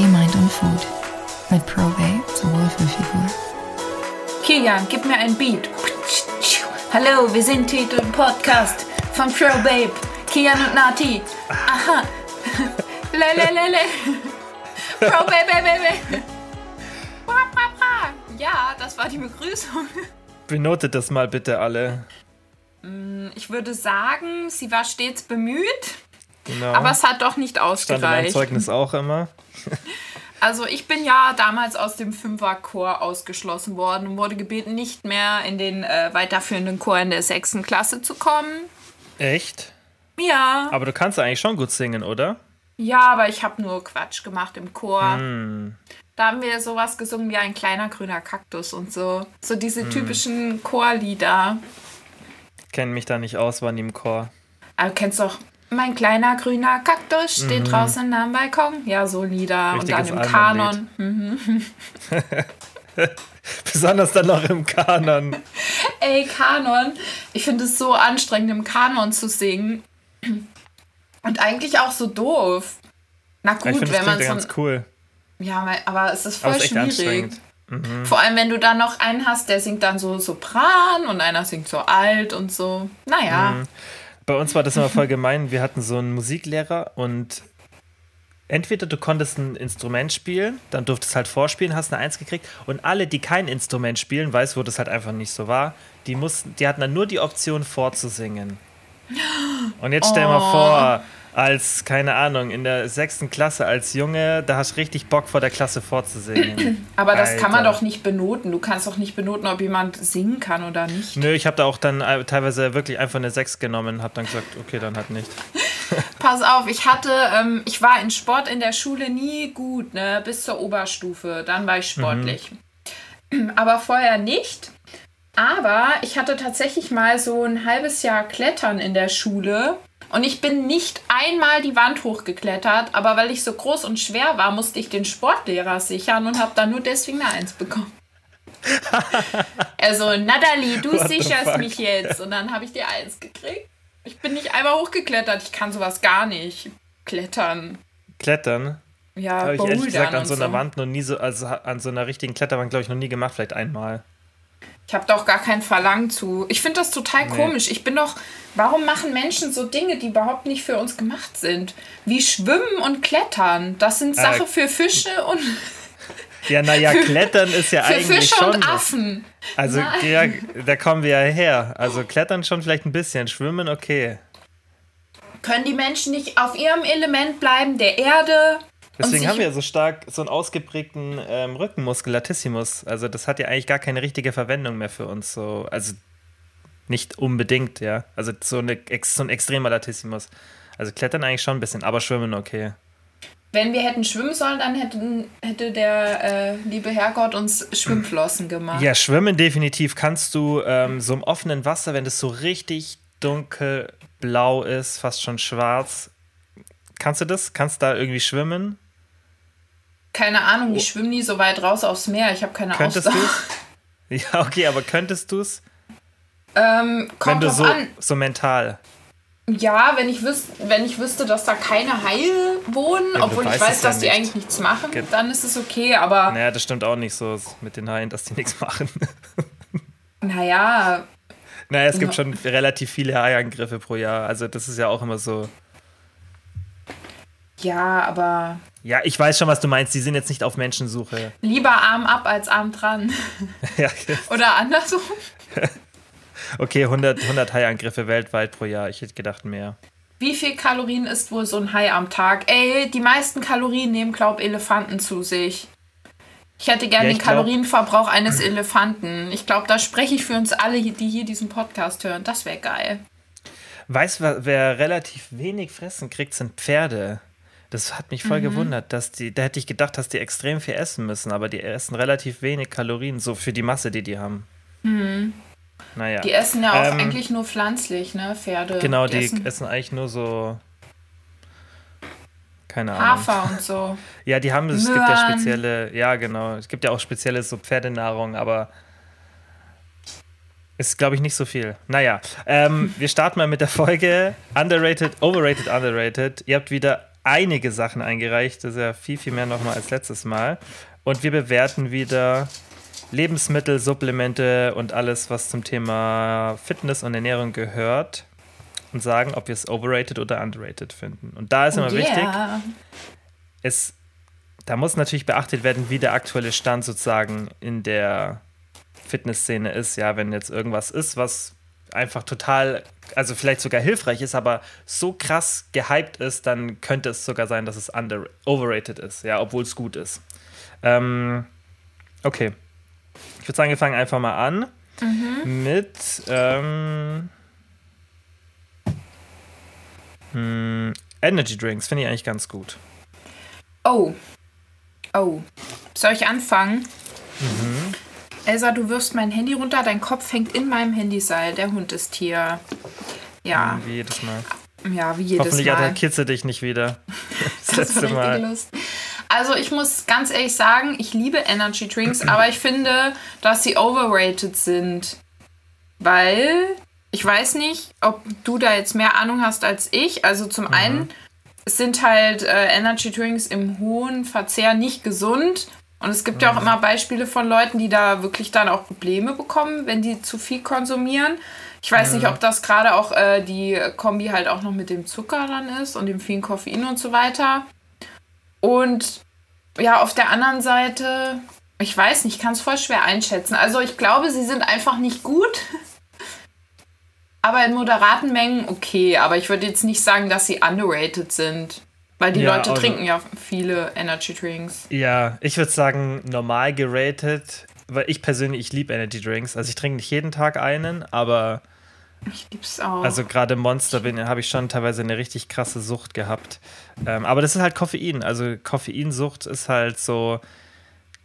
Body, Mind und Food. Mit Probate zur Wohlfühlfigur. Kilian, gib mir ein Beat. Hallo, wir sind Titel Podcast von Probabe. Kian und Nati. Aha. Lelelele. Probabe. Ja, das war die Begrüßung. Benotet das mal bitte alle. Ich würde sagen, sie war stets bemüht, Genau. aber es hat doch nicht Stand in ausgereicht. Zeugnis auch immer. Also ich bin ja damals aus dem Fünferchor ausgeschlossen worden und wurde gebeten, nicht mehr in den äh, weiterführenden Chor in der sechsten Klasse zu kommen. Echt? Ja. Aber du kannst eigentlich schon gut singen, oder? Ja, aber ich habe nur Quatsch gemacht im Chor. Hm. Da haben wir sowas gesungen wie ein kleiner grüner Kaktus und so. So diese Hm. typischen Chorlieder. Kenne mich da nicht aus, war nie im Chor. Aber du kennst doch, mein kleiner grüner Kaktus steht draußen am Balkon. Ja, so Lieder. Mhm. Und dann im. Kanon. Besonders dann noch im Kanon. Ey, Kanon. Ich finde es so anstrengend, im Kanon zu singen. Und eigentlich auch so doof. Na gut, finde, das wenn man so. ganz cool. Ja, aber es ist voll ist schwierig. Mhm. Vor allem, wenn du dann noch einen hast, der singt dann so Sopran und einer singt so alt und so. Naja. Mhm. Bei uns war das immer voll gemein. Wir hatten so einen Musiklehrer und entweder du konntest ein Instrument spielen, dann durftest halt vorspielen, hast eine Eins gekriegt und alle, die kein Instrument spielen, weiß, wo das halt einfach nicht so war, die mussten, die hatten dann nur die Option vorzusingen. Und jetzt stell Oh. mal vor, als, keine Ahnung, in der sechsten Klasse als Junge, da hast du richtig Bock vor der Klasse vorzusingen. Aber das kann man Alter. doch nicht benoten. Du kannst doch nicht benoten, ob jemand singen kann oder nicht. Nö, ich habe da auch dann äh, teilweise wirklich einfach eine Sechs genommen, habe dann gesagt, okay, dann halt nicht. Pass auf, ich hatte, ähm, ich war in Sport in der Schule nie gut, ne, bis zur Oberstufe. Dann war ich sportlich. Aber vorher nicht. Aber ich hatte tatsächlich mal so ein halbes Jahr Klettern in der Schule. Und ich bin nicht einmal die Wand hochgeklettert, aber weil ich so groß und schwer war, musste ich den Sportlehrer sichern und habe dann nur deswegen eine Eins bekommen. also, Natalie, du What sicherst mich jetzt. Und dann habe ich die Eins gekriegt. Ich bin nicht einmal hochgeklettert. Ich kann sowas gar nicht. Klettern. Klettern Ja, habe ich ehrlich gesagt an so einer Wand noch nie so, also an so einer richtigen Kletterwand, glaube ich, noch nie gemacht, vielleicht einmal. Ich habe doch gar kein Verlangen zu. Ich finde das total komisch. Ich bin doch. Warum machen Menschen so Dinge, die überhaupt nicht für uns gemacht sind? Wie Schwimmen und Klettern. Das sind Äh, Sachen für Fische und Ja, naja, Klettern ist ja für eigentlich Fische schon. und. Affen. Also, Nein. ja, da kommen wir ja her. Also, Klettern schon vielleicht ein bisschen, Schwimmen okay. Können die Menschen nicht auf ihrem Element bleiben, der Erde? Deswegen haben wir ja so stark so einen ausgeprägten ähm, Rückenmuskel, Latissimus. Also, das hat ja eigentlich gar keine richtige Verwendung mehr für uns. So, also, nicht unbedingt, ja. Also, so, eine, so ein extremer Latissimus. Also, Klettern eigentlich schon ein bisschen, aber Schwimmen okay. Wenn wir hätten schwimmen sollen, dann hätten, hätte der äh, liebe Herrgott uns Schwimmflossen gemacht. Ja, schwimmen definitiv kannst du ähm, so im offenen Wasser, wenn das so richtig dunkelblau ist, fast schon schwarz. Kannst du das? Kannst da irgendwie schwimmen? Keine Ahnung, ich schwimme nie so weit raus aufs Meer. Ich habe keine Oh. Könntest du Ausdauer. es? Ja, okay, aber könntest du es? Ähm, Wenn kommt du drauf so, an. so mental. Ja, wenn ich, wüs wenn ich wüsste, dass da keine Haie wohnen, du obwohl ich weiß, ja dass die nicht. eigentlich nichts machen, Ge- dann ist es okay. Aber Naja, das stimmt auch nicht so mit den Haien, dass die nichts machen. naja, naja, es gibt Ja. schon relativ viele Haiangriffe pro Jahr. Also das ist ja auch immer so. Ja, aber Ja, ich weiß schon, was du meinst. Die sind jetzt nicht auf Menschensuche. lieber Arm ab als Arm dran. ja, Oder andersrum. okay, 100, 100 Haiangriffe weltweit pro Jahr. Ich hätte gedacht mehr. Wie viel Kalorien isst wohl so ein Hai am Tag? Ey, die meisten Kalorien nehmen, glaub Elefanten zu sich. Ich hätte gerne Ja, den ich glaub- Kalorienverbrauch eines Elefanten. Ich glaube, da spreche ich für uns alle, die hier diesen Podcast hören. Das wäre geil. Weißt du, wer relativ wenig fressen kriegt, sind Pferde. Das hat mich Mhm. voll gewundert, dass die, da hätte ich gedacht, dass die extrem viel essen müssen, aber die essen relativ wenig Kalorien, so für die Masse, die die haben. Naja. Mhm. Die essen ja auch Ähm, eigentlich nur pflanzlich, ne? Pferde. Genau, die essen essen eigentlich nur so. Keine Ahnung. Hafer und so. Ja, die haben, es gibt ja Möhren. spezielle, ja genau, es gibt ja auch spezielle so Pferdenahrung, aber ist, glaube ich, nicht so viel. Naja, ähm, wir starten mal mit der Folge Underrated, Overrated, Underrated. Ihr habt wieder einige Sachen eingereicht. Das ist ja viel, viel mehr nochmal als letztes Mal. Und wir bewerten wieder Lebensmittel, Supplemente und alles, was zum Thema Fitness und Ernährung gehört. Und sagen, ob wir es overrated oder underrated finden. Und da ist immer Oh wichtig, yeah. es, da muss natürlich beachtet werden, wie der aktuelle Stand sozusagen in der Fitnessszene ist. Ja, wenn jetzt irgendwas ist, was einfach total, also vielleicht sogar hilfreich ist, aber so krass gehypt ist, dann könnte es sogar sein, dass es under, overrated ist, ja, obwohl es gut ist. Ähm, okay. Ich würde sagen, wir fangen einfach mal an mit ähm, hm, Energy Drinks. Finde ich eigentlich ganz gut. Oh. Oh. Soll ich anfangen? Mhm. Elsa, du wirfst mein Handy runter, dein Kopf hängt in meinem Handyseil. Der Hund ist hier. Ja, Wie jedes Mal. ja, wie jedes Hoffentlich Mal. attackiert sie dich nicht wieder. Das, Das letzte Mal. richtig Lust. Also ich muss ganz ehrlich sagen, ich liebe Energy Drinks, aber ich finde, dass sie overrated sind. Weil, ich weiß nicht, ob du da jetzt mehr Ahnung hast als ich. Also zum Mhm. einen, sind halt äh, Energy Drinks im hohen Verzehr nicht gesund. Und es gibt ja auch immer Beispiele von Leuten, die da wirklich dann auch Probleme bekommen, wenn die zu viel konsumieren. Ich weiß nicht, ob das gerade auch äh, die Kombi halt auch noch mit dem Zucker dann ist und dem vielen Koffein und so weiter. Und ja, auf der anderen Seite, ich weiß nicht, ich kann es voll schwer einschätzen. Also ich glaube, sie sind einfach nicht gut. Aber in moderaten Mengen okay. Aber ich würde jetzt nicht sagen, dass sie underrated sind. Weil die Ja, Leute also- trinken ja viele Energy Drinks. Ja, ich würde sagen, normal geratet, weil ich persönlich, ich liebe Energy Drinks. Also ich trinke nicht jeden Tag einen, aber Ich lieb's auch. also gerade Monster bin habe ich schon teilweise eine richtig krasse Sucht gehabt. Ähm, aber das ist halt Koffein. Also Koffeinsucht ist halt so.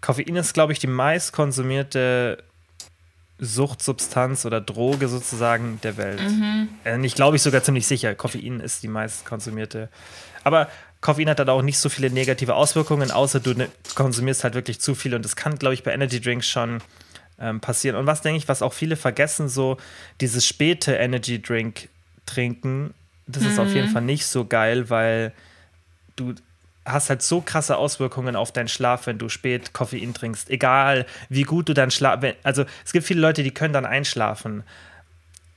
Koffein ist, glaube ich, die meist konsumierte Suchtsubstanz oder Droge sozusagen der Welt. Äh, nicht glaube ich sogar ziemlich sicher. Koffein ist die meist konsumierte. Aber Koffein hat dann auch nicht so viele negative Auswirkungen, außer du ne, konsumierst halt wirklich zu viel. Und das kann, glaube ich, bei Energy Drinks schon ähm, passieren. Und was denke ich, was auch viele vergessen, so dieses späte Energy Drink trinken, das ist auf jeden Fall nicht so geil, weil du hast halt so krasse Auswirkungen auf deinen Schlaf, wenn du spät Koffein trinkst. Egal, wie gut du dann schlaf. wenn- Also es gibt viele Leute, die können dann einschlafen.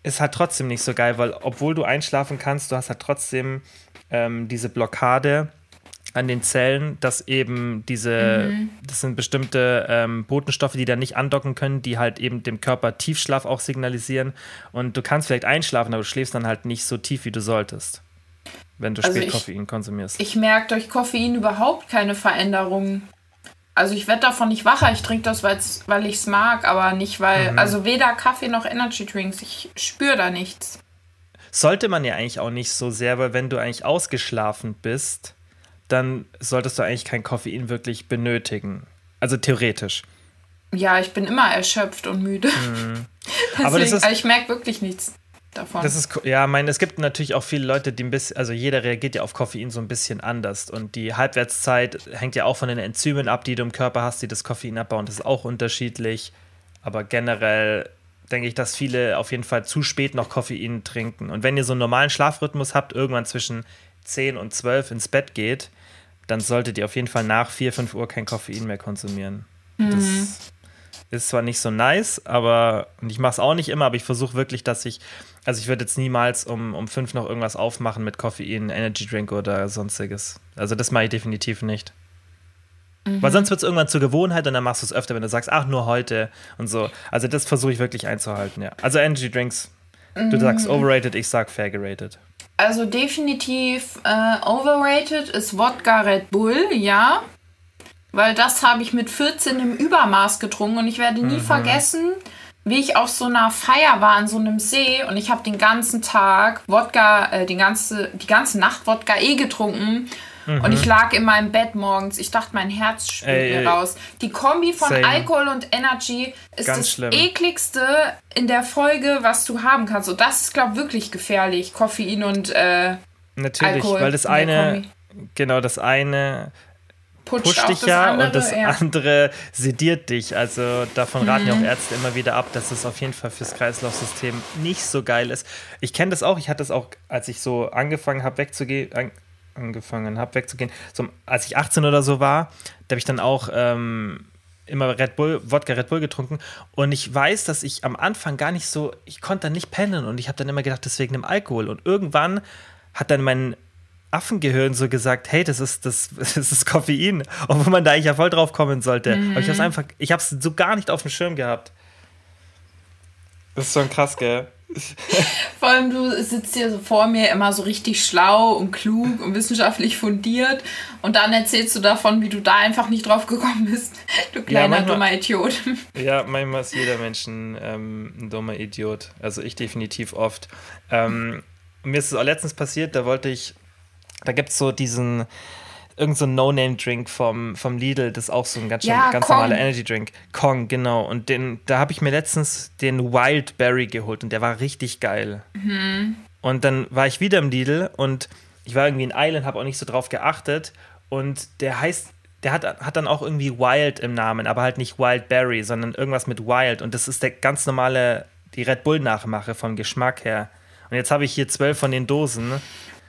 Ist halt trotzdem nicht so geil, weil obwohl du einschlafen kannst, du hast halt trotzdem ähm, diese Blockade an den Zellen, dass eben diese, das sind bestimmte ähm, Botenstoffe, die dann nicht andocken können, die halt eben dem Körper Tiefschlaf auch signalisieren. Und du kannst vielleicht einschlafen, aber du schläfst dann halt nicht so tief, wie du solltest, wenn du Also spät ich- Koffein konsumierst. ich merke durch Koffein überhaupt keine Veränderung. Also ich werde davon nicht wacher. Ich trinke das, weil's, weil ich es mag, aber nicht, weil. Mhm. Also weder Kaffee noch Energy Drinks. Ich spüre da nichts. Sollte man ja eigentlich auch nicht so sehr, weil wenn du eigentlich ausgeschlafen bist, dann solltest du eigentlich kein Koffein wirklich benötigen. Also theoretisch. Ja, ich bin immer erschöpft und müde. Mhm. Aber das Deswegen, ist- also ich merke wirklich nichts davon. Das ist, ja, ich meine, es gibt natürlich auch viele Leute, die ein bisschen, also jeder reagiert ja auf Koffein so ein bisschen anders. Und die Halbwertszeit hängt ja auch von den Enzymen ab, die du im Körper hast, die das Koffein abbauen. Das ist auch unterschiedlich. Aber generell denke ich, dass viele auf jeden Fall zu spät noch Koffein trinken. Und wenn ihr so einen normalen Schlafrhythmus habt, irgendwann zwischen 10 und 12 ins Bett geht, dann solltet ihr auf jeden Fall nach 4, 5 Uhr kein Koffein mehr konsumieren. Das ist zwar nicht so nice, aber und ich mache es auch nicht immer, aber ich versuche wirklich, dass ich, also ich würde jetzt niemals um, um 5 noch irgendwas aufmachen mit Koffein, Energy Drink oder sonstiges. Also das mache ich definitiv nicht. Weil sonst wird es irgendwann zur Gewohnheit und dann machst du es öfter, wenn du sagst, ach, nur heute und so. Also das versuche ich wirklich einzuhalten, ja. Also Energy Drinks, du sagst overrated, ich sag fair gerated. Also definitiv äh, overrated ist Wodka Red Bull, ja. Weil das habe ich mit 14 im Übermaß getrunken und ich werde nie vergessen, wie ich auf so einer Feier war an so einem See und ich habe den ganzen Tag Wodka, äh, die, ganze, die ganze Nacht Wodka eh getrunken. Und ich lag in meinem Bett morgens. Ich dachte, mein Herz ey. mir raus. Die Kombi von Same. Alkohol und Energy ist Ganz das schlimm. ekligste in der Folge, was du haben kannst. Und das ist, glaube ich, wirklich gefährlich. Koffein und äh, Natürlich, Alkohol weil das eine, genau, das eine pusht auch dich ja andere. und das ja. andere sediert dich. Also davon raten ja Mhm. auch Ärzte immer wieder ab, dass es auf jeden Fall fürs Kreislaufsystem nicht so geil ist. Ich kenne das auch, ich hatte das auch, als ich so angefangen habe wegzugehen, an, angefangen habe, wegzugehen. So, als ich 18 oder so war, da habe ich dann auch ähm, immer Red Bull, Wodka Red Bull getrunken. Und ich weiß, dass ich am Anfang gar nicht so, ich konnte dann nicht pennen und ich habe dann immer gedacht, deswegen dem Alkohol. Und irgendwann hat dann mein Affengehirn so gesagt, hey, das ist das, das ist Koffein, obwohl man da eigentlich ja voll drauf kommen sollte. Mhm. Aber ich habe einfach, ich habe es so gar nicht auf dem Schirm gehabt. Das ist schon krass, gell? Vor allem, du sitzt hier so vor mir immer so richtig schlau und klug und wissenschaftlich fundiert und dann erzählst du davon, wie du da einfach nicht drauf gekommen bist. Du kleiner, ja, manchmal, dummer Idiot. Ja, manchmal ist jeder Mensch ein, ähm, ein dummer Idiot. Also ich definitiv oft. Ähm, mir ist es auch letztens passiert, da wollte ich, da gibt es so diesen, irgend so ein No-Name-Drink vom, vom Lidl, das ist auch so ein ganz, ja, ganz normaler Energy-Drink. Kong, genau. Und den, da habe ich mir letztens den Wildberry geholt und der war richtig geil. Mhm. Und dann war ich wieder im Lidl und ich war irgendwie in Island, habe auch nicht so drauf geachtet. Und der heißt, der hat, hat dann auch irgendwie Wild im Namen, aber halt nicht Wildberry, sondern irgendwas mit Wild. Und das ist der ganz normale, die Red Bull-Nachmache vom Geschmack her. Und jetzt habe ich hier zwölf von den Dosen.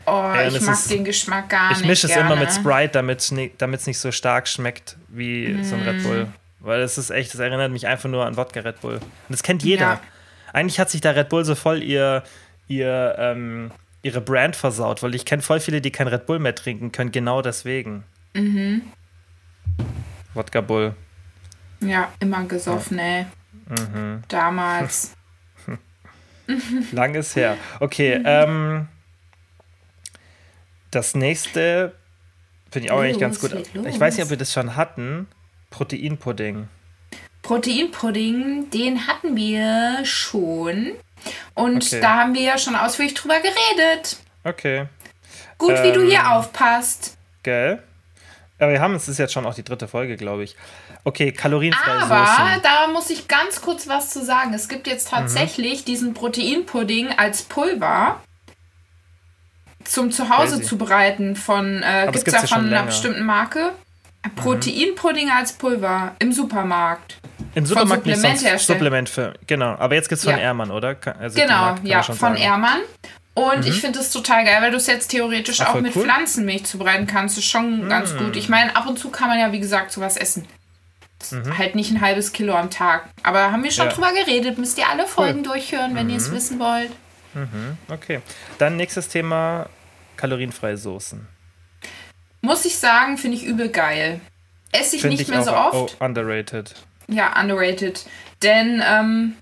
Oh, ja, ich mag ist, den Geschmack gar nicht. Ich mische es immer mit Sprite, damit es nicht so stark schmeckt wie mm. so ein Red Bull. Weil es ist echt, das erinnert mich einfach nur an Wodka Red Bull. Und das kennt jeder. Ja. Eigentlich hat sich da Red Bull so voll ihr, ihr, ähm, ihre Brand versaut, weil ich kenne voll viele, die kein Red Bull mehr trinken können, genau deswegen. Mhm. Wodka Bull. Ja, immer gesoffen, ja. ey. Mhm. Damals. Lang ist her. Okay, mhm. ähm das nächste finde ich auch eigentlich ganz gut. Ich weiß nicht, ob wir das schon hatten. Proteinpudding. Proteinpudding, den hatten wir schon. Und okay. da haben wir ja schon ausführlich drüber geredet. Okay. Gut, ähm, wie du hier ähm, aufpasst. Gell? Aber wir haben es, ist jetzt schon auch die dritte Folge, glaube ich. Okay, kalorienfreie Aber Soßen. da muss ich ganz kurz was zu sagen. Es gibt jetzt tatsächlich mhm. diesen Proteinpudding als Pulver zum Zuhause Crazy. zubereiten von, äh, gibt es ja von einer bestimmten Marke. Proteinpudding als Pulver im Supermarkt. Im Supermarkt von Supplement nicht Supplement für, genau. Aber jetzt gibt es von ja. Ehrmann, oder? Also genau, ja, von sagen. Ehrmann. Und mhm. ich finde das total geil, weil du es jetzt theoretisch Ach, auch mit cool. Pflanzenmilch zubereiten kannst. Das ist schon mhm. ganz gut. Ich meine, ab und zu kann man ja, wie gesagt, sowas essen. Mhm. Halt nicht ein halbes Kilo am Tag. Aber haben wir schon ja. drüber geredet. Müsst ihr alle Folgen cool. durchhören, wenn ihr es mhm. wissen wollt. Mhm. Okay. Dann nächstes Thema: kalorienfreie Soßen. Muss ich sagen, finde ich übel geil. Esse ich find nicht ich mehr so oft. Oh, underrated. Ja, underrated. Denn ähm,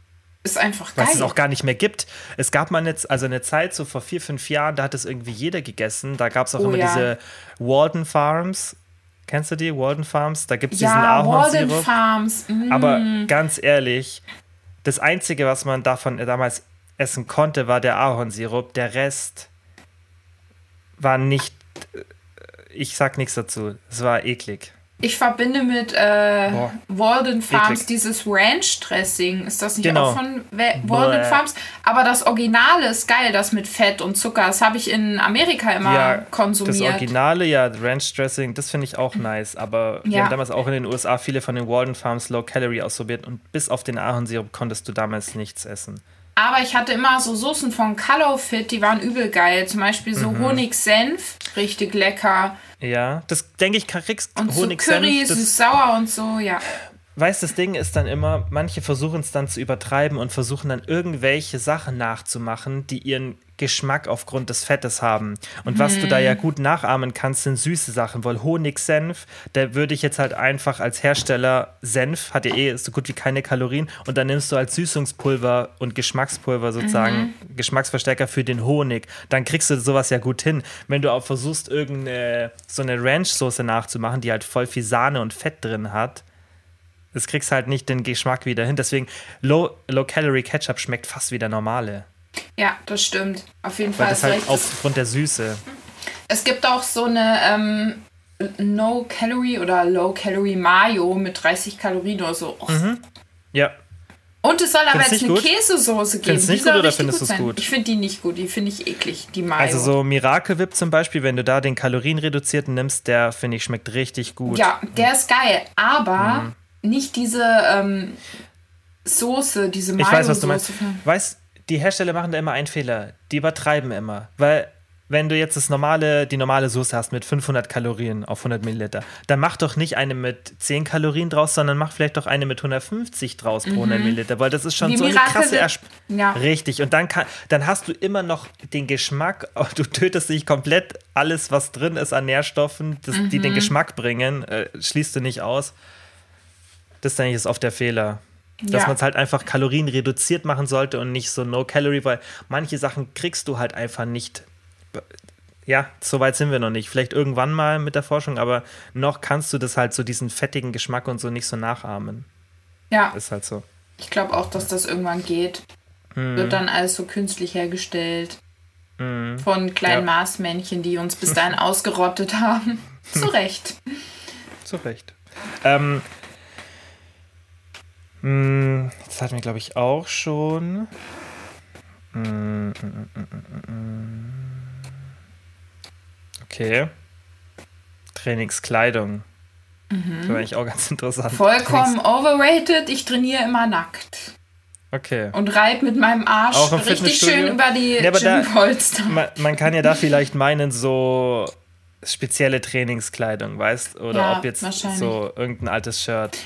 ist einfach geil. Was es auch gar nicht mehr gibt. Es gab mal eine, also eine Zeit, so vor vier, fünf Jahren, da hat es irgendwie jeder gegessen. Da gab es auch oh, immer ja. diese Walden Farms. Kennst du die, Walden Farms? Da gibt es ja, diesen Ahornsirup. Walden Farms. Mm. Aber ganz ehrlich, das Einzige, was man davon damals essen konnte, war der Ahornsirup. Der Rest war nicht. Äh, ich sag nichts dazu. Es war eklig. Ich verbinde mit äh, Walden Farms eklig. dieses Ranch-Dressing. Ist das nicht genau. auch von Walden Farms? Aber das Originale ist geil, das mit Fett und Zucker. Das habe ich in Amerika immer ja, konsumiert. Das Originale, ja, Ranch-Dressing, das finde ich auch nice. Aber ja. wir haben damals auch in den USA viele von den Walden Farms Low Calorie ausprobiert und bis auf den Ahornsirup konntest du damals nichts essen. Aber ich hatte immer so Soßen von Calofit, die waren übel geil. Zum Beispiel so mhm. Honig-Senf, richtig lecker. Ja, das denke ich, kriegst Und Honig-Senf. So Curry, süß-sauer und so, ja. Weißt das Ding ist dann immer, manche versuchen es dann zu übertreiben und versuchen dann irgendwelche Sachen nachzumachen, die ihren Geschmack aufgrund des Fettes haben. Und was du da ja mhm. gut nachahmen kannst, sind süße Sachen, weil Honigsenf, da würde ich jetzt halt einfach als Hersteller, Senf hat ja eh so gut wie keine Kalorien und dann nimmst du als Süßungspulver und Geschmackspulver sozusagen mhm. Geschmacksverstärker für den Honig. Dann kriegst du sowas ja gut hin. Wenn du auch versuchst, irgendeine so eine Ranch-Soße nachzumachen, die halt voll viel Sahne und Fett drin hat, das kriegst halt nicht den Geschmack wieder hin. Deswegen Low-Calorie Low Ketchup schmeckt fast wie der normale. Ja, das stimmt. Auf jeden Fall. Weil das halt recht. aufgrund der Süße. Es gibt auch so eine ähm, No-Calorie oder Low-Calorie Mayo mit 30 Kalorien oder so. Oh. Mhm. Ja. Und es soll aber jetzt eine? Käsesoße geben. Findest du nicht gut oder findest du es gut? Ich finde die nicht gut, die finde ich eklig, die Mayo. Also so Miracle Whip zum Beispiel, wenn du da den Kalorienreduzierten nimmst, der finde ich schmeckt richtig gut. Ja, der ist geil, aber mhm. Nicht diese ähm, Soße, diese Mayo-Soße. Ich weiß, was du meinst. Weißt die Hersteller machen da immer einen Fehler. Die übertreiben immer. Weil wenn du jetzt das normale, die normale Soße hast mit 500 Kalorien auf 100 Milliliter, dann mach doch nicht eine mit 10 Kalorien draus, sondern mach vielleicht doch eine mit 150 draus pro 100 Milliliter, weil das ist schon Die so eine krasse Ersp Ja. Richtig. Und dann, kann, dann hast du immer noch den Geschmack, du tötest nicht komplett alles, was drin ist an Nährstoffen, das, die Mhm. den Geschmack bringen, äh, schließt du nicht aus. Das denke ich ist oft der Fehler. Dass Ja. man es halt einfach kalorienreduziert machen sollte und nicht so No-Calorie, weil manche Sachen kriegst du halt einfach nicht. Ja, so weit sind wir noch nicht. Vielleicht irgendwann mal mit der Forschung, aber noch kannst du das halt so diesen fettigen Geschmack und so nicht so nachahmen. Ja, Ist halt so. ich glaube auch, dass das irgendwann geht. Hm. Wird dann alles so künstlich hergestellt. Von kleinen Ja. Marsmännchen, die uns bis dahin ausgerottet haben. Zu Recht. Zu Recht. Ähm, das hatten wir, glaube ich, auch schon. Mm, mm. Okay. Trainingskleidung. Das war eigentlich auch ganz interessant. Vollkommen overrated. Ich trainiere immer nackt. Okay. Und reib mit meinem Arsch richtig schön über die da- Gympolster. Man, man kann ja da vielleicht meinen, so spezielle Trainingskleidung, weißt? Oder Ja, ob jetzt so irgendein altes Shirt.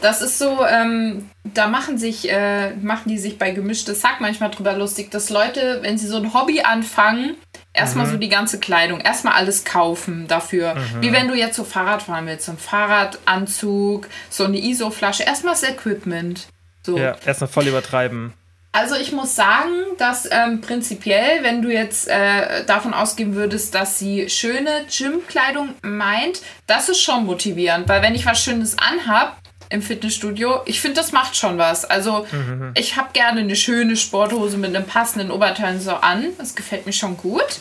Das ist so, ähm, da machen sich, äh, machen die sich bei gemischtes Hack manchmal drüber lustig, dass Leute, wenn sie so ein Hobby anfangen, erstmal so die ganze Kleidung, erstmal alles kaufen dafür. Wie wenn du jetzt so Fahrrad fahren willst, so ein Fahrradanzug, so eine ISO-Flasche, erstmal das Equipment. So. Ja, erstmal voll übertreiben. Also ich muss sagen, dass ähm, prinzipiell, wenn du jetzt äh, davon ausgehen würdest, dass sie schöne Gymkleidung meint, das ist schon motivierend, weil wenn ich was Schönes anhab im Fitnessstudio, ich finde, das macht schon was. Also ich habe gerne eine schöne Sporthose mit einem passenden Oberteil so an. Das gefällt mir schon gut.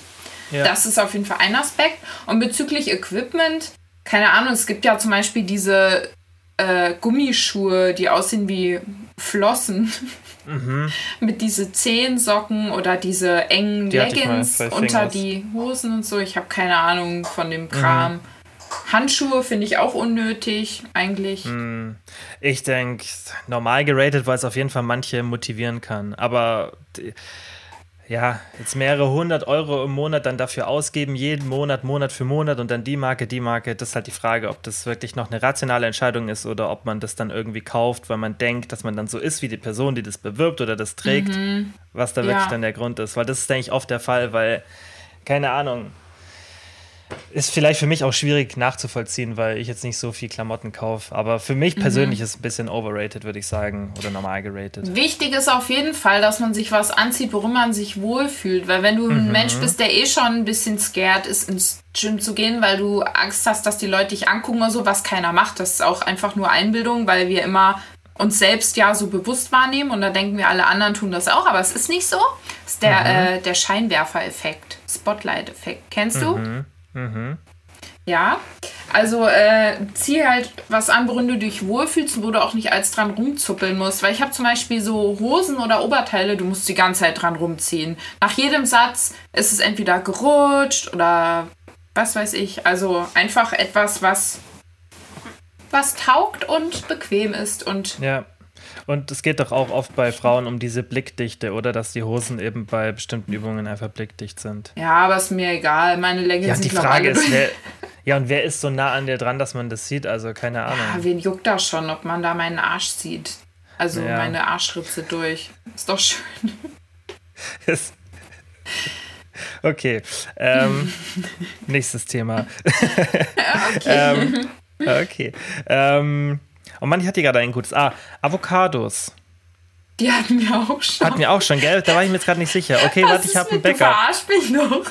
Ja. Das ist auf jeden Fall ein Aspekt. Und bezüglich Equipment, keine Ahnung, es gibt ja zum Beispiel diese äh, Gummischuhe, die aussehen wie Flossen. Mit diese Zehensocken oder diese engen Mhm. Die Leggings unter die Hosen und so. Ich habe keine Ahnung von Mhm. dem Kram. Handschuhe finde ich auch unnötig, eigentlich. Mhm. Ich denke, normal geratet, weil es auf jeden Fall manche motivieren kann. Aber ja, jetzt mehrere hundert Euro im Monat dann dafür ausgeben, jeden Monat, Monat für Monat und dann die Marke, die Marke, das ist halt die Frage, ob das wirklich noch eine rationale Entscheidung ist oder ob man das dann irgendwie kauft, weil man denkt, dass man dann so ist wie die Person, die das bewirbt oder das trägt, was da wirklich Ja. dann der Grund ist. Weil das ist, denke ich, oft der Fall, weil, keine Ahnung, ist vielleicht für mich auch schwierig nachzuvollziehen, weil ich jetzt nicht so viel Klamotten kaufe. Aber für mich persönlich ist es ein bisschen overrated, würde ich sagen. Oder normal geratet. Wichtig ist auf jeden Fall, dass man sich was anzieht, worin man sich wohlfühlt. Weil wenn du Mhm. ein Mensch bist, der eh schon ein bisschen scared ist, ins Gym zu gehen, weil du Angst hast, dass die Leute dich angucken oder so, was keiner macht, das ist auch einfach nur Einbildung, weil wir immer uns selbst ja so bewusst wahrnehmen und da denken wir, alle anderen tun das auch, aber es ist nicht so. Das ist der, Mhm. äh, der Scheinwerfer-Effekt, Spotlight-Effekt. Kennst du? Mhm. Ja, also äh, zieh halt was an, worin du dich wohlfühlst wo du auch nicht als dran rumzuppeln musst. Weil ich habe zum Beispiel so Hosen oder Oberteile, du musst die ganze Zeit dran rumziehen. Nach jedem Satz ist es entweder gerutscht oder was weiß ich. Also einfach etwas, was, was taugt und bequem ist. Und Ja. Und es geht doch auch oft bei Frauen um diese Blickdichte, oder? Dass die Hosen eben bei bestimmten Übungen einfach blickdicht sind. ja, aber ist mir egal. Meine Leggings Ja, und die sind noch Frage ist, wer, ja, und wer ist so nah an dir dran, dass man das sieht? Also, keine Ja, Ahnung. wen juckt das schon, ob man da meinen Arsch sieht? Also Ja. meine Arschritze durch. Ist doch schön. Okay. Ähm, nächstes Thema. ähm, okay. Ähm, und man, ich hatte gerade ein gutes. Ah, Avocados. Die hatten wir auch schon. Hatten wir auch schon, gell? Da war ich mir jetzt gerade nicht sicher. Okay, Was warte, ich habe einen Backup. verarsch mich noch.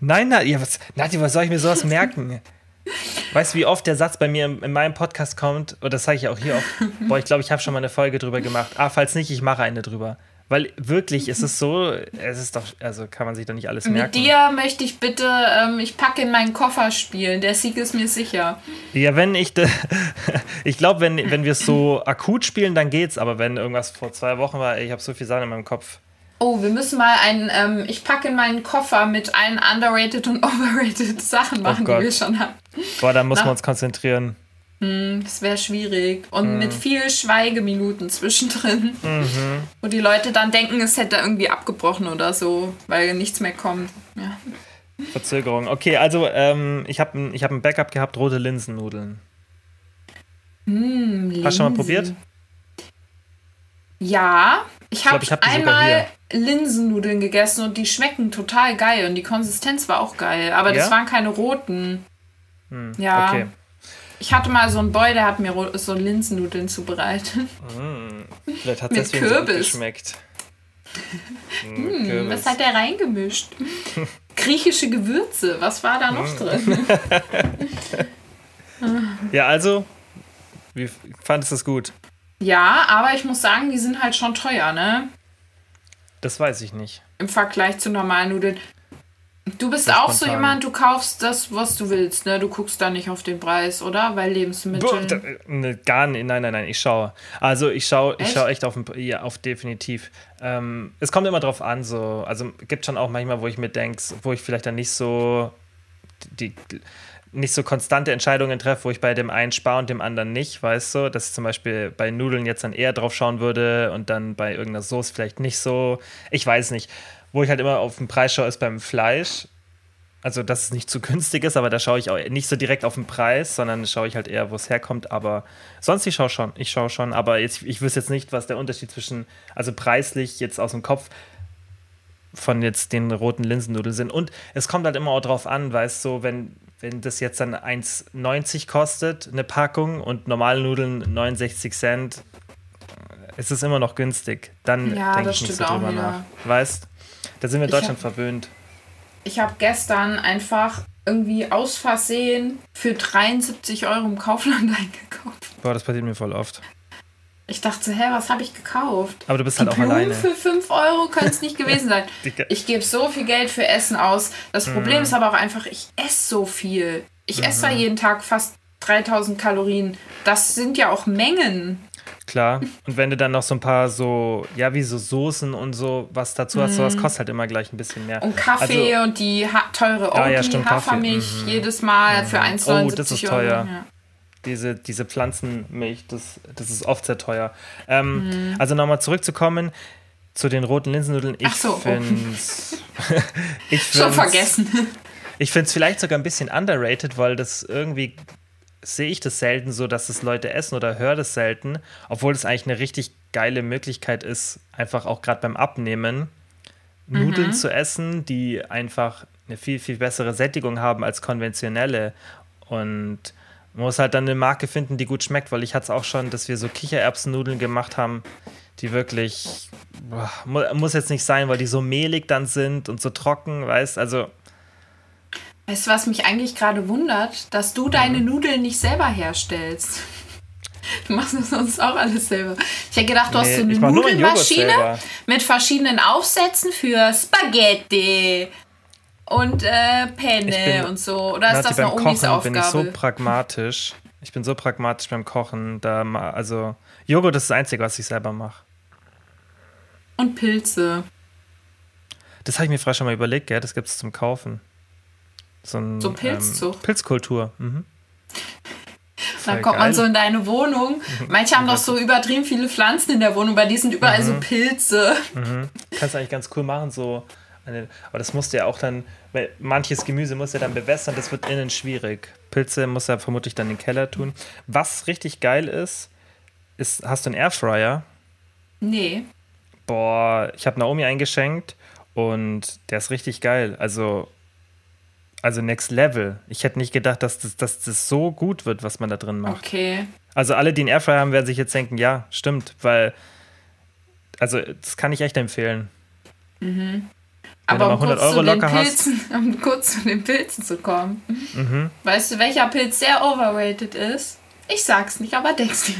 Nein, Nadja, was, Nadja, was soll ich mir sowas merken? Weißt du, wie oft der Satz bei mir in, in meinem Podcast kommt? Und das sage ich auch hier oft. Boah, ich glaube, ich habe schon mal eine Folge drüber gemacht. Ah, falls nicht, ich mache eine drüber. Weil wirklich, es ist so, es ist doch, also kann man sich doch nicht alles merken. Mit dir möchte ich bitte, ähm, ich packe in meinen Koffer spielen. Der Sieg ist mir sicher. Ja, wenn ich, ich glaube, wenn, wenn wir es so akut spielen, dann geht's. Aber wenn irgendwas vor zwei Wochen war, ich habe so viel Sachen in meinem Kopf. Oh, wir müssen mal einen, ähm, ich packe in meinen Koffer mit allen underrated und overrated Sachen machen, die Gott. wir schon haben. Boah, da muss Na? man uns konzentrieren. Das wäre schwierig. Und Mhm. mit viel Schweigeminuten zwischendrin. Wo die Leute dann denken, es hätte irgendwie abgebrochen oder so, weil nichts mehr kommt. Ja. Verzögerung. Okay, also ähm, ich habe ein, ich hab ein Backup gehabt, rote Linsennudeln. Mm, Hast du schon mal Linsen. probiert? Ja, ich habe hab einmal Linsennudeln gegessen und die schmecken total geil und die Konsistenz war auch geil, aber das Ja? waren keine roten. Hm, Ja. Okay. Ich hatte mal so einen Boy, der hat mir so Linsennudeln zubereitet. Vielleicht hat es deswegen so Kürbis. geschmeckt. Hm, Hm, Kürbis. was hat der reingemischt? Griechische Gewürze, was war da noch drin? Ja, also, wie fandest du es gut? Ja, aber ich muss sagen, die sind halt schon teuer, ne? Das weiß ich nicht. Im Vergleich zu normalen Nudeln. Du bist auch so spontan. jemand, du kaufst das, was du willst, ne? Du guckst da nicht auf den Preis, oder? Lebensmitteln. da, ne, gar nicht, nein, nein, nein, ich schaue. Also ich schaue, ich Echt? schaue echt auf, den- ja, auf definitiv. Ähm, es kommt immer drauf an, so, also gibt schon auch manchmal, wo ich mir denke, wo ich vielleicht dann nicht so die nicht so konstante Entscheidungen treffe, wo ich bei dem einen spare und dem anderen nicht, weißt du, dass ich zum Beispiel bei Nudeln jetzt dann eher drauf schauen würde und dann bei irgendeiner Soße vielleicht nicht so. Ich weiß nicht. Wo ich halt immer auf den Preis schaue, ist beim Fleisch. Also, dass es nicht zu günstig ist, aber da schaue ich auch nicht so direkt auf den Preis, sondern schaue ich halt eher, wo es herkommt. Aber sonst, ich schaue schon. Ich schaue schon. Aber jetzt, ich wüsste jetzt nicht, was der Unterschied zwischen, also preislich jetzt aus dem Kopf von jetzt den roten Linsennudeln sind. Und es kommt halt immer auch drauf an, weißt du, wenn, wenn das jetzt dann 1,90 kostet, eine Packung, und normale Nudeln 69 Cent, ist es immer noch günstig. Dann Ja, denke ich nicht so drüber nach. Weißt da sind wir in Ich hab- Deutschland verwöhnt. Ich habe gestern einfach irgendwie aus Versehen für 73 Euro im Kaufland eingekauft. Boah, das passiert mir voll oft. Ich dachte, so, hä, was habe ich gekauft? Aber du bist Die halt auch Blumen alleine. für 5 Euro können es nicht gewesen sein. Ich gebe so viel Geld für Essen aus. Das Mhm. Problem ist aber auch einfach, ich esse so viel. Ich esse da jeden Tag fast 3000 Kalorien. Das sind ja auch Mengen. Klar. Und wenn du dann noch so ein paar so, ja, wie so Soßen und so was dazu hast, sowas kostet halt immer gleich ein bisschen mehr. Mhm. Und Kaffee Also, und die teure Ja, ja, Oatly stimmt, Kaffee. Hafermilch Mhm. jedes Mal für 1,79 Oh, das ist teuer. Ja. diese, diese Pflanzenmilch, das, das ist oft sehr teuer. Ähm, Mhm. Also nochmal zurückzukommen zu den roten Linsennudeln. Ich Ach so, oh. find's, ich Schon vergessen. Ich finde es vielleicht sogar ein bisschen underrated, weil das irgendwie sehe ich das selten so, dass es Leute essen oder höre das selten, obwohl es eigentlich eine richtig geile Möglichkeit ist, einfach auch gerade beim Abnehmen Mhm. Nudeln zu essen, die einfach eine viel, viel bessere Sättigung haben als konventionelle. Und man muss halt dann eine Marke finden, die gut schmeckt, weil ich hatte es auch schon, dass wir so Kichererbsennudeln gemacht haben, die wirklich, boah, mu muss jetzt nicht sein, weil die so mehlig dann sind und so trocken, weißt also Weißt du, was mich eigentlich gerade wundert? Dass du deine Mhm. Nudeln nicht selber herstellst. Du machst das sonst auch alles selber. Ich hätte gedacht, du hast Nee, so eine Nudelmaschine mit verschiedenen Aufsätzen für Spaghetti und äh, Penne bin- und so. Oder ist das noch Omis Kochen bin ich Aufgabe? so pragmatisch. Ich bin so pragmatisch beim Kochen. Da, also, Joghurt ist das Einzige, was ich selber mache. und Pilze. Das habe ich mir früher schon mal überlegt, gell? Das gibt es zum Kaufen. So, ein, So Pilzzucht. Ähm, Pilzkultur. Mhm. Dann kommt man geil. so in deine Wohnung. Manche haben doch so übertrieben viele Pflanzen in der Wohnung, bei die sind überall Mhm. so Pilze. Kannst du eigentlich ganz cool machen, so. Eine, aber das musst du ja auch dann, weil manches Gemüse musst du ja dann bewässern, das wird innen schwierig. Pilze muss er vermutlich dann in den Keller tun. Was richtig geil ist, ist, hast du einen Airfryer? Nee. Boah, ich habe Naomi eingeschenkt und der ist richtig geil. Also, also next level. Ich hätte nicht gedacht, dass das, dass das so gut wird, was man da drin macht. Okay. Also alle, die einen Airfryer haben, werden sich jetzt denken, ja, stimmt, weil, also das kann ich echt empfehlen. Aber mal um 100 kurz, zu Euro den locker hast. Pilzen, um kurz zu den Pilzen zu kommen. Mhm. Weißt du, welcher Pilz sehr overrated ist? Ich sag's nicht, aber denkst du.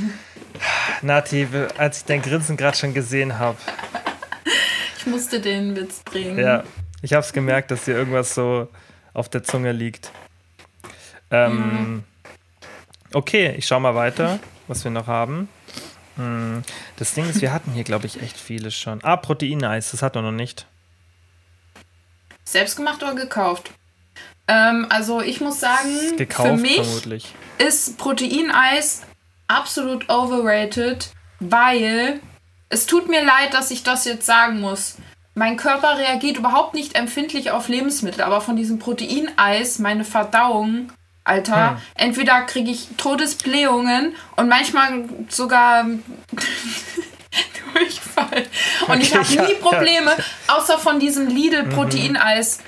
Nati, als ich dein Grinsen gerade schon gesehen habe, Ich musste den Witz bringen. ja, ich habe es gemerkt, dass dir irgendwas so auf der Zunge liegt. Ähm, Okay, ich schau mal weiter, was wir noch haben. Hm, Das Ding ist, wir hatten hier, glaube ich, echt viele schon. Ah, Proteineis, das hat er noch nicht. Selbstgemacht oder gekauft? Ähm, also ich muss sagen, Gekauft für mich vermutlich. ist Proteineis absolut overrated, weil es tut mir leid, dass ich das jetzt sagen muss. Mein Körper reagiert überhaupt nicht empfindlich auf Lebensmittel, aber von diesem Proteineis, meine Verdauung, Alter, hm. entweder kriege ich Todesblähungen und manchmal sogar Durchfall. Und ich habe nie Probleme, ja. außer von diesem Lidl-Proteineis. Mhm.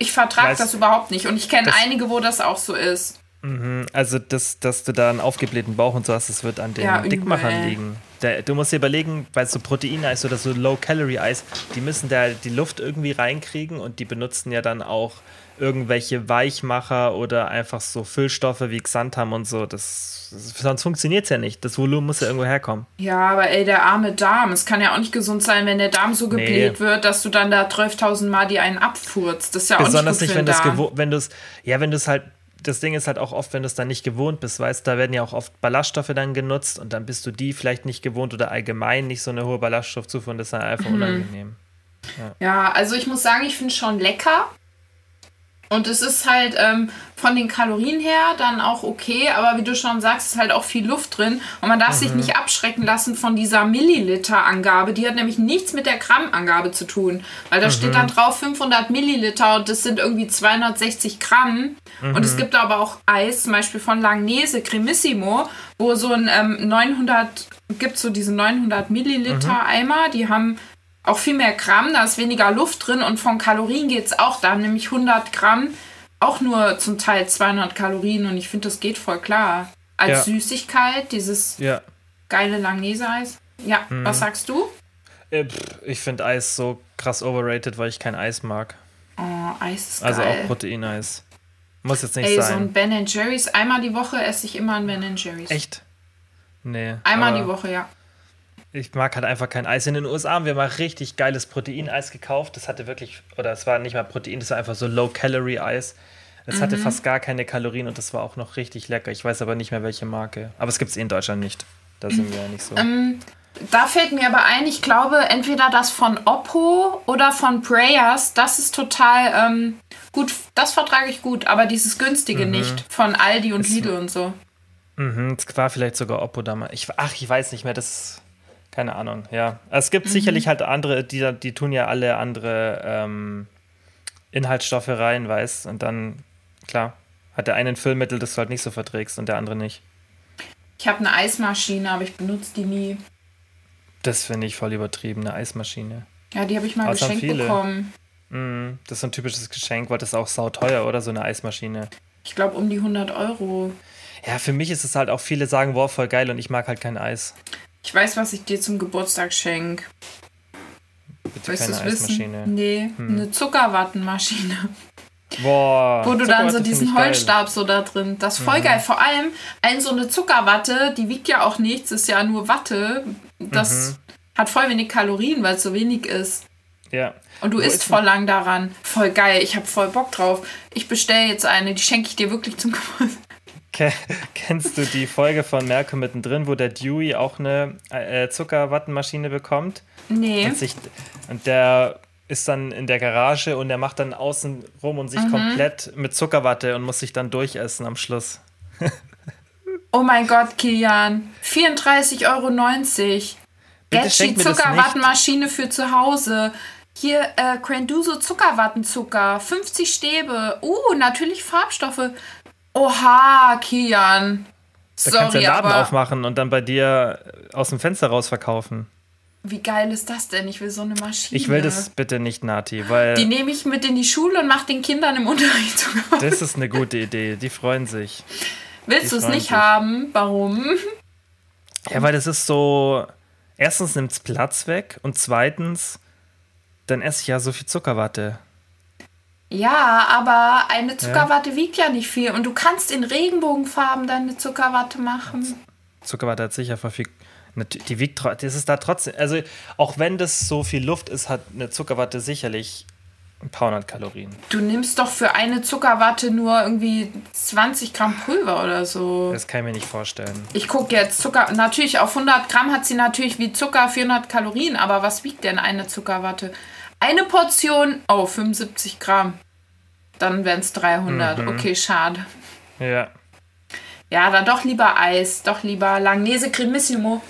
Ich vertrage das überhaupt nicht. Und ich kenne einige, wo das auch so ist. Mhm. Also, das, dass du da einen aufgeblähten Bauch und so hast, das wird an den ja, Dickmachern liegen. Der, du musst dir überlegen, weil so Proteineis oder so Low-Calorie-Eis, die müssen da die Luft irgendwie reinkriegen und die benutzen ja dann auch irgendwelche Weichmacher oder einfach so Füllstoffe wie Xanthan und so. Das, sonst funktioniert es ja nicht. Das Volumen muss ja irgendwo herkommen. Ja, aber ey, der arme Darm. Es kann ja auch nicht gesund sein, wenn der Darm so gebläht nee. wird, dass du dann da 12.000 Mal die einen abfurzt. Das ist ja Besonders auch nicht gut nicht, wenn du es, ja, wenn du es halt das Ding ist halt auch oft, wenn du es dann nicht gewohnt bist, weißt da werden ja auch oft Ballaststoffe dann genutzt und dann bist du die vielleicht nicht gewohnt oder allgemein nicht so eine hohe Ballaststoffzufuhr und das ist dann einfach mhm. unangenehm. Ja. ja, also ich muss sagen, ich finde es schon lecker. Und es ist halt ähm, von den Kalorien her dann auch okay, aber wie du schon sagst, ist halt auch viel Luft drin. Und man darf mhm. sich nicht abschrecken lassen von dieser Milliliter-Angabe. Die hat nämlich nichts mit der Gramm-Angabe zu tun. Weil da mhm. steht dann drauf 500 Milliliter und das sind irgendwie 260 Gramm. Mhm. Und es gibt aber auch Eis, zum Beispiel von Langnese Cremissimo, wo so ein ähm, 900, gibt so diese 900 Milliliter mhm. Eimer, die haben auch viel mehr Gramm, da ist weniger Luft drin und von Kalorien geht es auch da, nämlich 100 Gramm, auch nur zum Teil 200 Kalorien und ich finde, das geht voll klar. Als ja. Süßigkeit, dieses ja. geile Langnese-Eis. Ja, mhm. was sagst du? Äh, ich finde Eis so krass overrated, weil ich kein Eis mag. Oh, Eis ist Also geil. auch Proteineis. Muss jetzt nicht Ey, sein. so ein Ben Jerry's. Einmal die Woche esse ich immer ein Ben Jerry's. Echt? Nee. Einmal die Woche, ja ich mag halt einfach kein Eis. In den USA haben wir mal richtig geiles Proteineis gekauft. Das hatte wirklich, oder es war nicht mal Protein, das war einfach so Low-Calorie-Eis. Es mhm. hatte fast gar keine Kalorien und das war auch noch richtig lecker. Ich weiß aber nicht mehr, welche Marke. Aber es gibt es eh in Deutschland nicht. Da sind wir ja nicht so. Ähm, da fällt mir aber ein, ich glaube, entweder das von Oppo oder von Prayers, das ist total ähm, gut. Das vertrage ich gut, aber dieses günstige mhm. nicht. Von Aldi und es, Lidl und so. Mhm, es war vielleicht sogar Oppo damals. Ich, ach, ich weiß nicht mehr. Das keine Ahnung, ja. Es gibt mhm. sicherlich halt andere, die, die tun ja alle andere ähm, Inhaltsstoffe rein, weißt Und dann, klar, hat der eine ein Füllmittel, das du halt nicht so verträgst und der andere nicht. Ich habe eine Eismaschine, aber ich benutze die nie. Das finde ich voll übertrieben, eine Eismaschine. Ja, die habe ich mal geschenkt bekommen. Mm, das ist ein typisches Geschenk, weil das ist auch sauteuer, oder? So eine Eismaschine. Ich glaube um die 100 Euro. Ja, für mich ist es halt auch, viele sagen, wow, voll geil und ich mag halt kein Eis. Ich weiß, was ich dir zum Geburtstag schenke. Bitte weißt keine Eismaschine. Wissen? Nee, hm. eine Zuckerwattenmaschine. Boah. Wo du dann so diesen Holzstab so da drin. Das ist voll mhm. geil. Vor allem ein so eine Zuckerwatte, die wiegt ja auch nichts, ist ja nur Watte. Das mhm. hat voll wenig Kalorien, weil es so wenig ist. Ja. Und du Wo isst voll lang daran. Voll geil. Ich habe voll Bock drauf. Ich bestelle jetzt eine, die schenke ich dir wirklich zum Geburtstag. Kennst du die Folge von Malcolm mittendrin, wo der Dewey auch eine äh, Zuckerwattenmaschine bekommt? Nee. Und, sich, und der ist dann in der Garage und der macht dann außen rum und sich mhm. komplett mit Zuckerwatte und muss sich dann durchessen am Schluss. oh mein Gott, Kilian. 34,90 Euro. Getschi Zuckerwattenmaschine für zu Hause. Hier äh, Cranduso Zuckerwattenzucker, 50 Stäbe. Uh, natürlich Farbstoffe. Oha, Kian. Da Sorry, kannst du einen Laden aufmachen und dann bei dir aus dem Fenster raus verkaufen. Wie geil ist das denn? Ich will so eine Maschine. Ich will das bitte nicht, Nati, weil. Die nehme ich mit in die Schule und mache den Kindern im Unterricht sogar. Das ist eine gute Idee. Die freuen sich. Willst du es nicht sich. haben? Warum? Ja, weil das ist so. Erstens nimmt es Platz weg und zweitens, dann esse ich ja so viel Zuckerwatte. Ja, aber eine Zuckerwatte ja. wiegt ja nicht viel und du kannst in Regenbogenfarben deine Zuckerwatte machen. Zuckerwatte hat sicher voll viel. Die wiegt das ist da trotzdem. Also, auch wenn das so viel Luft ist, hat eine Zuckerwatte sicherlich ein paar hundert Kalorien. Du nimmst doch für eine Zuckerwatte nur irgendwie 20 Gramm Pulver oder so. Das kann ich mir nicht vorstellen. Ich gucke jetzt Zucker. Natürlich, auf 100 Gramm hat sie natürlich wie Zucker 400 Kalorien, aber was wiegt denn eine Zuckerwatte? Eine Portion, oh, 75 Gramm. Dann wären es 300. Mhm. Okay, schade. Ja. Ja, dann doch lieber Eis, doch lieber Langnese Cremissimo.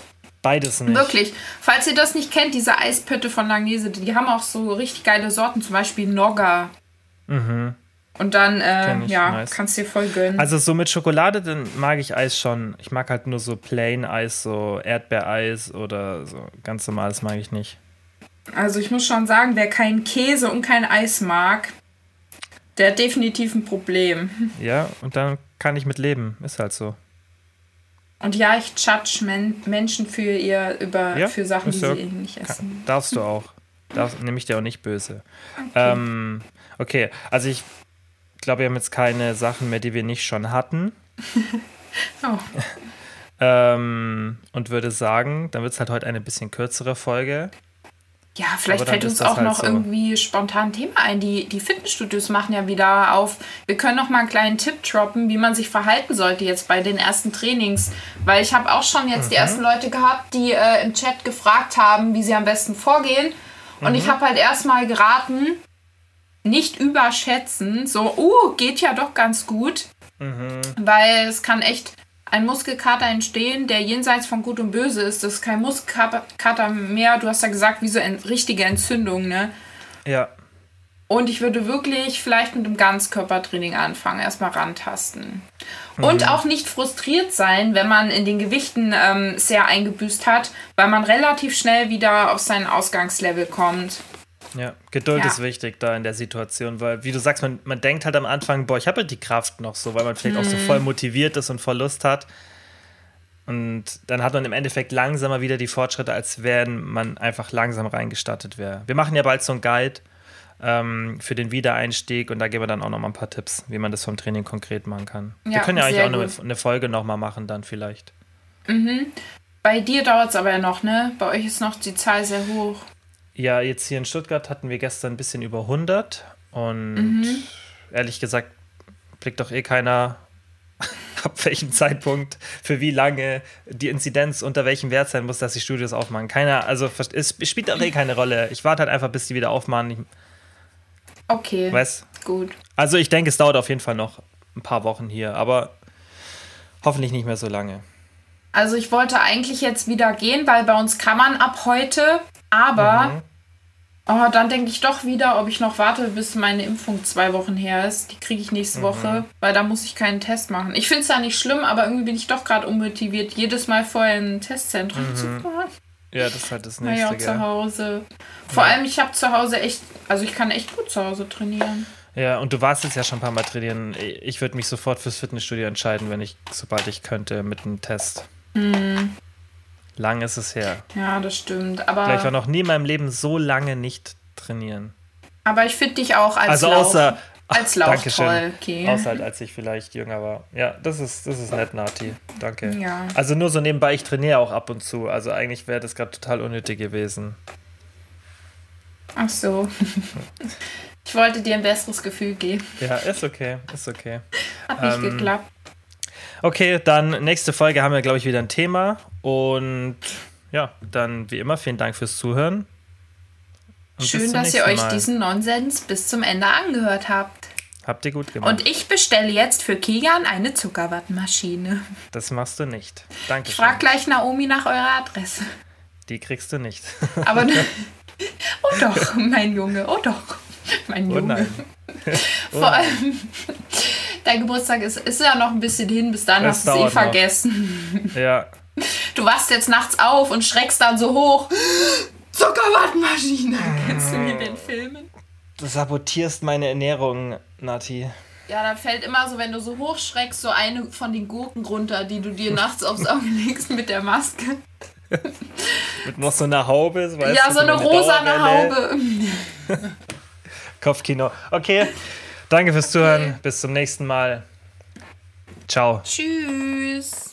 Beides nicht. Wirklich. Falls ihr das nicht kennt, diese Eispötte von Langnese, die haben auch so richtig geile Sorten, zum Beispiel Nogga. Mhm. Und dann, äh, ja, nice. kannst dir voll gönnen. Also so mit Schokolade, dann mag ich Eis schon. Ich mag halt nur so Plain Eis, so Erdbeereis oder so ganz normales mag ich nicht. Also ich muss schon sagen, wer keinen Käse und kein Eis mag, der hat definitiv ein Problem. Ja, und dann kann ich mit leben. Ist halt so. Und ja, ich judge Men Menschen für ihr über Ja, für Sachen, die ja- sie nicht essen. Darfst du auch. Darf, nehme ich dir auch nicht böse. Okay. Ähm, okay, also ich glaube, wir haben jetzt keine Sachen mehr, die wir nicht schon hatten. Oh. Ähm, und würde sagen, dann wird es halt heute eine bisschen kürzere Folge. Ja, vielleicht fällt uns auch halt noch so. irgendwie spontan ein Thema ein. Die, die Fitnessstudios machen ja wieder auf. Wir können noch mal einen kleinen Tipp droppen, wie man sich verhalten sollte jetzt bei den ersten Trainings. Weil ich habe auch schon jetzt die Mhm. ersten Leute gehabt, die äh, im Chat gefragt haben, wie sie am besten vorgehen. Und Mhm. ich habe halt erstmal geraten, nicht überschätzen. So, uh, geht ja doch ganz gut. Mhm. Weil es kann echt ein Muskelkater entstehen, der jenseits von Gut und Böse ist. Das ist kein Muskelkater mehr. Du hast ja gesagt, wie so eine richtige Entzündung, ne? Ja, Und ich würde wirklich vielleicht mit einem Ganzkörpertraining anfangen, erstmal rantasten. Und auch nicht frustriert sein, wenn man in den Gewichten ähm, sehr eingebüßt hat, weil man relativ schnell wieder auf sein Ausgangslevel kommt. Ja. Geduld Ja. ist wichtig da in der Situation, weil, wie du sagst, man, man denkt halt am Anfang, boah, ich habe halt die Kraft noch so, weil man vielleicht auch Mhm. so voll motiviert ist und voll Lust hat. Und dann hat man im Endeffekt langsamer wieder die Fortschritte, als wenn man einfach langsam reingestartet wäre. Wir machen ja bald so einen Guide ähm, für den Wiedereinstieg und da geben wir dann auch noch mal ein paar Tipps, wie man das vom Training konkret machen kann. wir Ja, können ja eigentlich auch eine, eine Folge noch mal machen dann vielleicht. Bei dir dauert es aber ja noch, ne? Bei euch ist noch die Zahl sehr hoch. Ja, jetzt hier in Stuttgart hatten wir gestern ein bisschen über 100 und Mhm. ehrlich gesagt blickt doch eh keiner ab welchem Zeitpunkt, für wie lange die Inzidenz unter welchem Wert sein muss, dass die Studios aufmachen. Keiner, also es spielt auch eh keine Rolle. Ich warte halt einfach, bis die wieder aufmachen. Ich Okay, weiß, gut. also ich denke, es dauert auf jeden Fall noch ein paar Wochen hier, aber hoffentlich nicht mehr so lange. Also ich wollte eigentlich jetzt wieder gehen, weil bei uns kann man ab heute, aber Mhm. Oh, dann denke ich doch wieder, ob ich noch warte, bis meine Impfung zwei Wochen her ist. Die kriege ich Mhm. nächste Woche, weil da muss ich keinen Test machen. Ich finde es ja nicht schlimm, aber irgendwie bin ich doch gerade unmotiviert, jedes Mal vorher in ein Testzentrum zu fahren. Ja, das ist halt das Naja, nächste. zu gell? Hause. Vor allem, ich habe zu Hause echt, also ich kann echt gut zu Hause trainieren. Ja, und du warst jetzt ja schon ein paar Mal trainieren. Ich würde mich sofort fürs Fitnessstudio entscheiden, wenn ich, sobald ich könnte, mit einem Test. Hm. Lang ist es her. Ja, das stimmt. Ich war Aber, noch nie in meinem Leben so lange nicht trainieren. aber ich finde dich auch als Also Lauch, außer. als Lauch Dankeschön. toll. Okay. Außer halt, als ich vielleicht jünger war. Ja, das ist, das ist nett, Nati. Danke. Ja. Also nur so nebenbei, ich trainiere auch ab und zu. Also eigentlich wäre das gerade total unnötig gewesen. Ach so. Ich wollte dir ein besseres Gefühl geben. Ja, ist okay, ist okay. Hat nicht Ähm, geklappt. Okay, dann nächste Folge haben wir, glaube ich, wieder ein Thema. Und ja, dann wie immer, vielen Dank fürs Zuhören. Und Schön, dass ihr euch Mal. diesen Nonsens bis zum Ende angehört habt. Habt ihr gut gemacht. Und ich bestelle jetzt für Kigan eine Zuckerwattenmaschine. das machst du nicht. Danke. Ich frage gleich Naomi nach eurer Adresse. Die kriegst du nicht. Aber. oh doch, mein Junge. Oh doch, mein Oh Junge. nein. Oh Vor allem, dein Geburtstag ist, ist ja noch ein bisschen hin, bis dann Es hast du es eh noch. vergessen. Ja, Du wachst jetzt nachts auf und schreckst dann so hoch. Zuckerwattenmaschine. Kennst du mir den Filmen? du sabotierst meine Ernährung, Nati. Ja, da fällt immer so, wenn du so hochschreckst, so eine von den Gurken runter, die du dir nachts aufs Auge legst mit der Maske. Mit noch so einer Haube, weißt ja, du, so eine rosane. Haube. Kopfkino. Okay, danke fürs Zuhören. Bis zum nächsten Mal. Ciao. Tschüss.